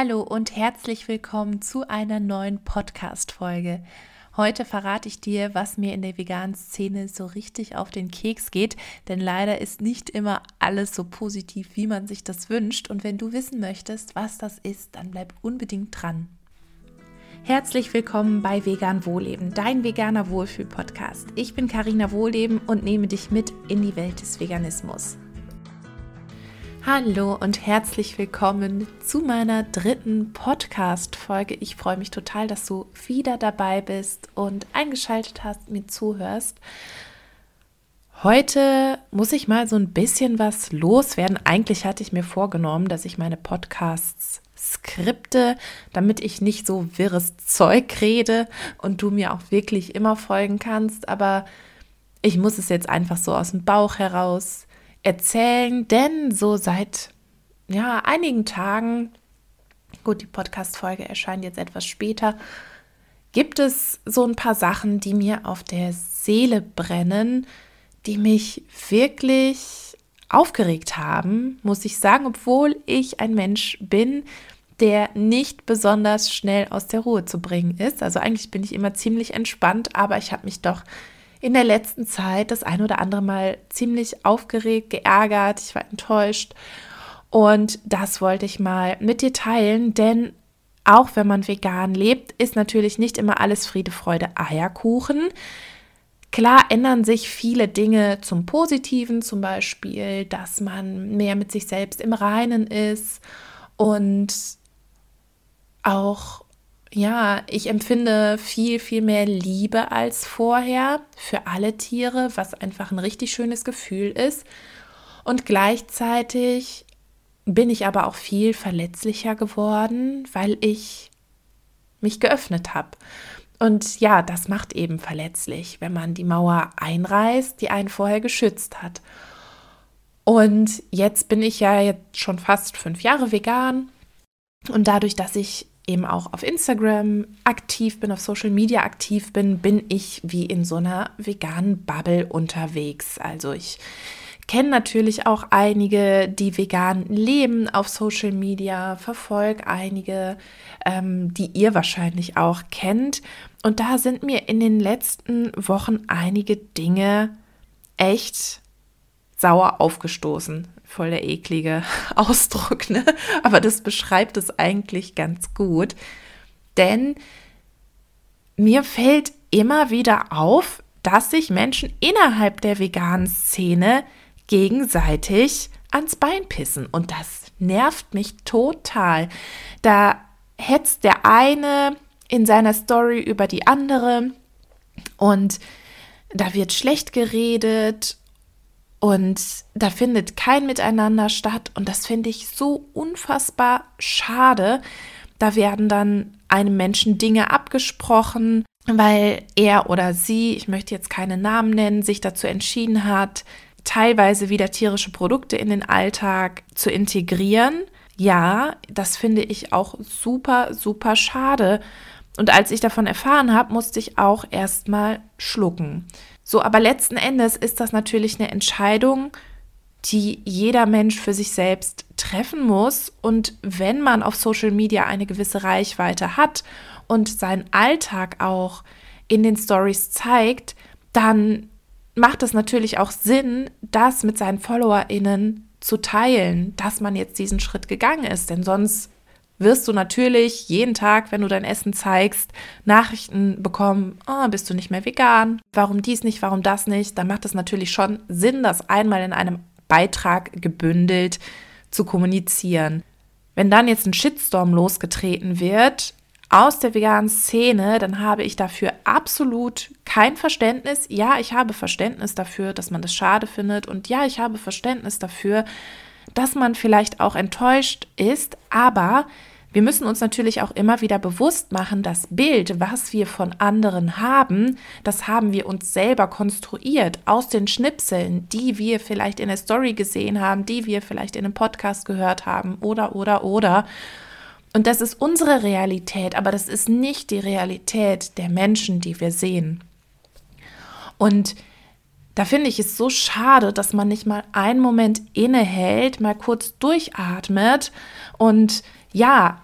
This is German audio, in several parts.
Hallo und herzlich willkommen zu einer neuen Podcast-Folge. Heute verrate ich dir, was mir in der veganen Szene so richtig auf den Keks geht, denn leider ist nicht immer alles so positiv, wie man sich das wünscht. Und wenn du wissen möchtest, was das ist, dann bleib unbedingt dran. Herzlich willkommen bei Vegan Wohlleben, dein veganer Wohlfühl-Podcast. Ich bin Karina Wohlleben und nehme dich mit in die Welt des Veganismus. Hallo und herzlich willkommen zu meiner dritten Podcast-Folge. Ich freue mich total, dass du wieder dabei bist und eingeschaltet hast, mir zuhörst. Heute muss ich mal so ein bisschen was loswerden. Eigentlich hatte ich mir vorgenommen, dass ich meine Podcasts skripte, damit ich nicht so wirres Zeug rede und du mir auch wirklich immer folgen kannst. Aber ich muss es jetzt einfach so aus dem Bauch heraus erzählen, denn so seit ja, einigen Tagen, gut, die Podcast-Folge erscheint jetzt etwas später, gibt es so ein paar Sachen, die mir auf der Seele brennen, die mich wirklich aufgeregt haben, muss ich sagen, obwohl ich ein Mensch bin, der nicht besonders schnell aus der Ruhe zu bringen ist. Also eigentlich bin ich immer ziemlich entspannt, aber ich habe mich doch in der letzten Zeit das ein oder andere Mal ziemlich aufgeregt, geärgert, ich war enttäuscht. Und das wollte ich mal mit dir teilen, denn auch wenn man vegan lebt, ist natürlich nicht immer alles Friede, Freude, Eierkuchen. Klar ändern sich viele Dinge zum Positiven, zum Beispiel, dass man mehr mit sich selbst im Reinen ist und auch ja, ich empfinde viel, viel mehr Liebe als vorher für alle Tiere, was einfach ein richtig schönes Gefühl ist. Und gleichzeitig bin ich aber auch viel verletzlicher geworden, weil ich mich geöffnet habe. Und ja, das macht eben verletzlich, wenn man die Mauer einreißt, die einen vorher geschützt hat. Und jetzt bin ich ja jetzt schon fast fünf Jahre vegan. Und dadurch, dass ich eben auch auf Instagram aktiv bin, auf Social Media aktiv bin, bin ich wie in so einer veganen Bubble unterwegs. Also ich kenne natürlich auch einige, die vegan leben auf Social Media, verfolge einige, ähm, die ihr wahrscheinlich auch kennt. Und da sind mir in den letzten Wochen einige Dinge echt sauer aufgestoßen voll der eklige Ausdruck, ne? aber das beschreibt es eigentlich ganz gut. Denn mir fällt immer wieder auf, dass sich Menschen innerhalb der veganen Szene gegenseitig ans Bein pissen. Und das nervt mich total. Da hetzt der eine in seiner Story über die andere und da wird schlecht geredet und da findet kein Miteinander statt. Und das finde ich so unfassbar schade. Da werden dann einem Menschen Dinge abgesprochen, weil er oder sie, ich möchte jetzt keine Namen nennen, sich dazu entschieden hat, teilweise wieder tierische Produkte in den Alltag zu integrieren. Ja, das finde ich auch super, super schade. Und als ich davon erfahren habe, musste ich auch erstmal schlucken. So, aber letzten Endes ist das natürlich eine Entscheidung, die jeder Mensch für sich selbst treffen muss. Und wenn man auf Social Media eine gewisse Reichweite hat und seinen Alltag auch in den Stories zeigt, dann macht es natürlich auch Sinn, das mit seinen FollowerInnen zu teilen, dass man jetzt diesen Schritt gegangen ist. Denn sonst wirst du natürlich jeden Tag, wenn du dein Essen zeigst, Nachrichten bekommen, oh, bist du nicht mehr vegan, warum dies nicht, warum das nicht. Da macht es natürlich schon Sinn, das einmal in einem Beitrag gebündelt zu kommunizieren. Wenn dann jetzt ein Shitstorm losgetreten wird aus der veganen Szene, dann habe ich dafür absolut kein Verständnis. Ja, ich habe Verständnis dafür, dass man das schade findet und ja, ich habe Verständnis dafür, dass man vielleicht auch enttäuscht ist, aber wir müssen uns natürlich auch immer wieder bewusst machen, das Bild, was wir von anderen haben, das haben wir uns selber konstruiert aus den Schnipseln, die wir vielleicht in der Story gesehen haben, die wir vielleicht in einem Podcast gehört haben oder oder oder. Und das ist unsere Realität, aber das ist nicht die Realität der Menschen, die wir sehen. Und da finde ich es so schade, dass man nicht mal einen Moment innehält, mal kurz durchatmet und ja,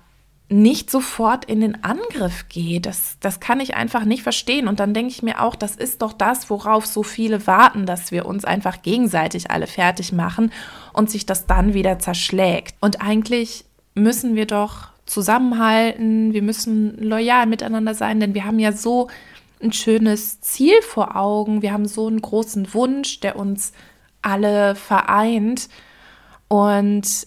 nicht sofort in den Angriff geht. Das, das kann ich einfach nicht verstehen. Und dann denke ich mir auch, das ist doch das, worauf so viele warten, dass wir uns einfach gegenseitig alle fertig machen und sich das dann wieder zerschlägt. Und eigentlich müssen wir doch zusammenhalten, wir müssen loyal miteinander sein, denn wir haben ja so ein schönes Ziel vor Augen, wir haben so einen großen Wunsch, der uns alle vereint. Und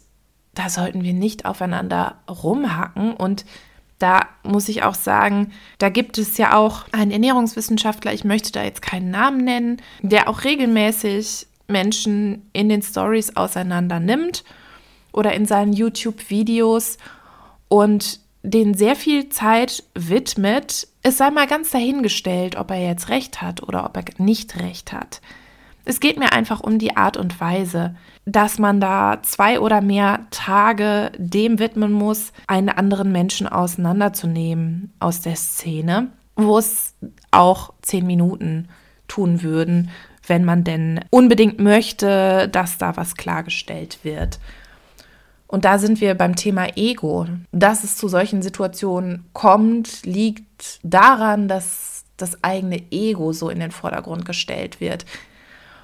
da sollten wir nicht aufeinander rumhacken. Und da muss ich auch sagen, da gibt es ja auch einen Ernährungswissenschaftler, ich möchte da jetzt keinen Namen nennen, der auch regelmäßig Menschen in den Stories auseinander nimmt oder in seinen YouTube-Videos und den sehr viel Zeit widmet. Es sei mal ganz dahingestellt, ob er jetzt recht hat oder ob er nicht recht hat. Es geht mir einfach um die Art und Weise, dass man da zwei oder mehr Tage dem widmen muss, einen anderen Menschen auseinanderzunehmen aus der Szene, wo es auch zehn Minuten tun würden, wenn man denn unbedingt möchte, dass da was klargestellt wird. Und da sind wir beim Thema Ego. Dass es zu solchen Situationen kommt, liegt daran, dass das eigene Ego so in den Vordergrund gestellt wird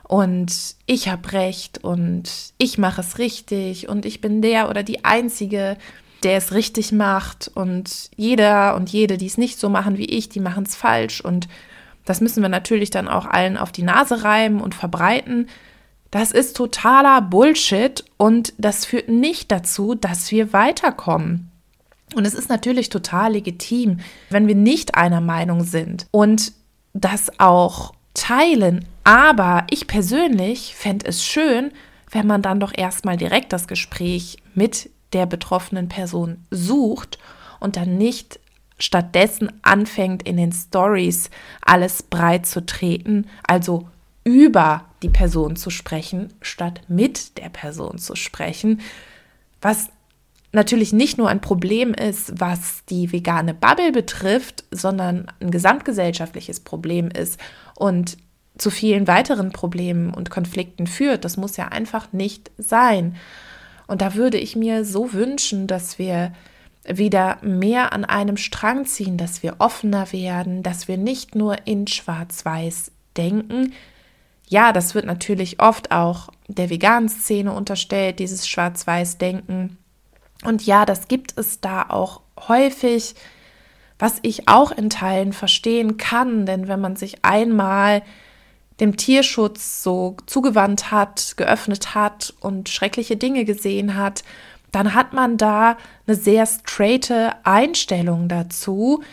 und ich habe recht und ich mache es richtig und ich bin der oder die Einzige, der es richtig macht und jeder und jede, die es nicht so machen wie ich, die machen es falsch und das müssen wir natürlich dann auch allen auf die Nase reiben und verbreiten. Das ist totaler Bullshit und das führt nicht dazu, dass wir weiterkommen. Und es ist natürlich total legitim, wenn wir nicht einer Meinung sind und das auch teilen. Aber ich persönlich fände es schön, wenn man dann doch erstmal direkt das Gespräch mit der betroffenen Person sucht und dann nicht stattdessen anfängt in den Stories alles breit zu treten, also über die Person zu sprechen, statt mit der Person zu sprechen, was natürlich nicht nur ein Problem ist, was die vegane Bubble betrifft, sondern ein gesamtgesellschaftliches Problem ist und zu vielen weiteren Problemen und Konflikten führt. Das muss ja einfach nicht sein. Und da würde ich mir so wünschen, dass wir wieder mehr an einem Strang ziehen, dass wir offener werden, dass wir nicht nur in Schwarz-Weiß denken. Ja, das wird natürlich oft auch der veganen Szene unterstellt, dieses Schwarz-Weiß-Denken. Und ja, das gibt es da auch häufig, was ich auch in Teilen verstehen kann, denn wenn man sich einmal dem Tierschutz so zugewandt hat, geöffnet hat und schreckliche Dinge gesehen hat, dann hat man da eine sehr straighte Einstellung dazu.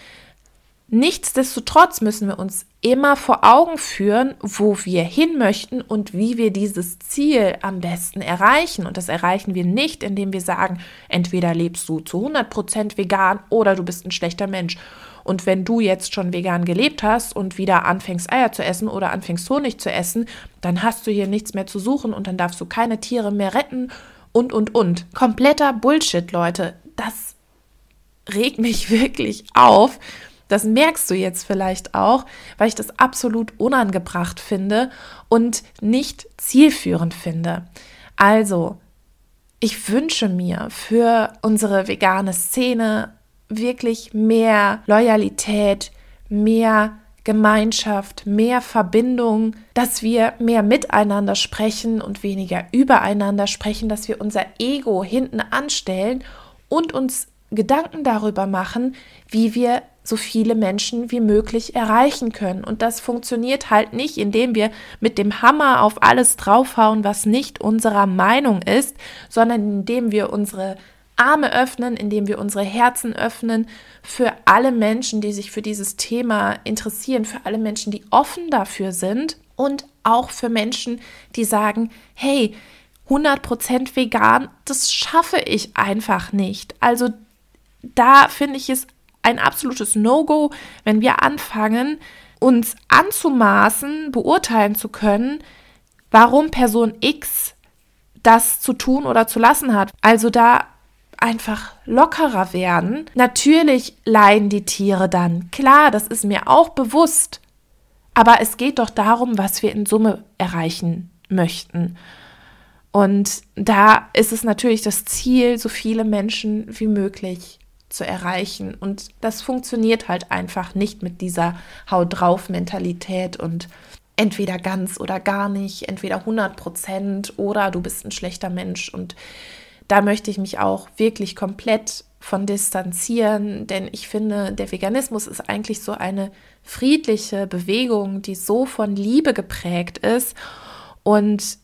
Nichtsdestotrotz müssen wir uns immer vor Augen führen, wo wir hin möchten und wie wir dieses Ziel am besten erreichen. Und das erreichen wir nicht, indem wir sagen, entweder lebst du zu 100% vegan oder du bist ein schlechter Mensch. Und wenn du jetzt schon vegan gelebt hast und wieder anfängst Eier zu essen oder anfängst Honig zu essen, dann hast du hier nichts mehr zu suchen und dann darfst du keine Tiere mehr retten und, und, und. Kompletter Bullshit, Leute. Das regt mich wirklich auf das merkst du jetzt vielleicht auch, weil ich das absolut unangebracht finde und nicht zielführend finde. Also, ich wünsche mir für unsere vegane Szene wirklich mehr Loyalität, mehr Gemeinschaft, mehr Verbindung, dass wir mehr miteinander sprechen und weniger übereinander sprechen, dass wir unser Ego hinten anstellen und uns Gedanken darüber machen, wie wir so viele Menschen wie möglich erreichen können. Und das funktioniert halt nicht, indem wir mit dem Hammer auf alles draufhauen, was nicht unserer Meinung ist, sondern indem wir unsere Arme öffnen, indem wir unsere Herzen öffnen für alle Menschen, die sich für dieses Thema interessieren, für alle Menschen, die offen dafür sind und auch für Menschen, die sagen, hey, 100% vegan, das schaffe ich einfach nicht. Also da finde ich es ein absolutes No-Go, wenn wir anfangen, uns anzumaßen, beurteilen zu können, warum Person X das zu tun oder zu lassen hat. Also da einfach lockerer werden. Natürlich leiden die Tiere dann. Klar, das ist mir auch bewusst. Aber es geht doch darum, was wir in Summe erreichen möchten. Und da ist es natürlich das Ziel, so viele Menschen wie möglich zu erreichen. Und das funktioniert halt einfach nicht mit dieser Haut drauf Mentalität und entweder ganz oder gar nicht, entweder 100 Prozent oder du bist ein schlechter Mensch. Und da möchte ich mich auch wirklich komplett von distanzieren, denn ich finde, der Veganismus ist eigentlich so eine friedliche Bewegung, die so von Liebe geprägt ist. Und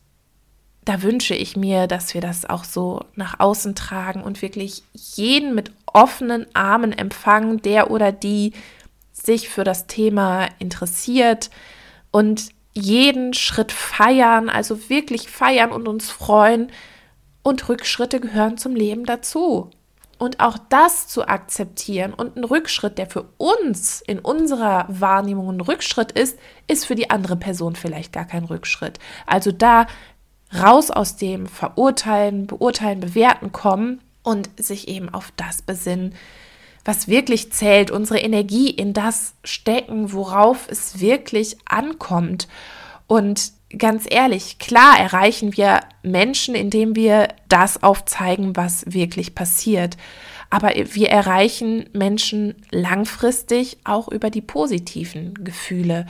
da wünsche ich mir, dass wir das auch so nach außen tragen und wirklich jeden mit offenen Armen empfangen, der oder die sich für das Thema interessiert und jeden Schritt feiern, also wirklich feiern und uns freuen. Und Rückschritte gehören zum Leben dazu. Und auch das zu akzeptieren und ein Rückschritt, der für uns in unserer Wahrnehmung ein Rückschritt ist, ist für die andere Person vielleicht gar kein Rückschritt. Also da raus aus dem Verurteilen, Beurteilen, Bewerten kommen und sich eben auf das besinnen, was wirklich zählt, unsere Energie in das stecken, worauf es wirklich ankommt. Und ganz ehrlich, klar erreichen wir Menschen, indem wir das aufzeigen, was wirklich passiert. Aber wir erreichen Menschen langfristig auch über die positiven Gefühle,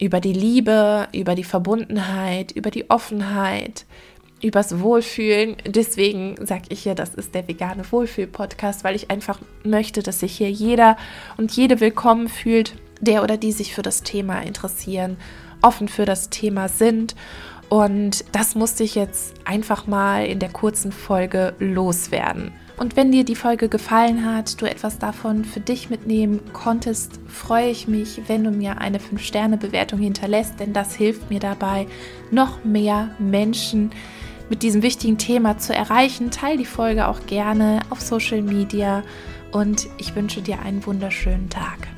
über die Liebe, über die Verbundenheit, über die Offenheit, übers Wohlfühlen. Deswegen sage ich ja, das ist der vegane Wohlfühl-Podcast, weil ich einfach möchte, dass sich hier jeder und jede willkommen fühlt, der oder die sich für das Thema interessieren offen für das Thema sind. Und das musste ich jetzt einfach mal in der kurzen Folge loswerden. Und wenn dir die Folge gefallen hat, du etwas davon für dich mitnehmen konntest, freue ich mich, wenn du mir eine 5-Sterne-Bewertung hinterlässt, denn das hilft mir dabei, noch mehr Menschen mit diesem wichtigen Thema zu erreichen. Teil die Folge auch gerne auf Social Media und ich wünsche dir einen wunderschönen Tag.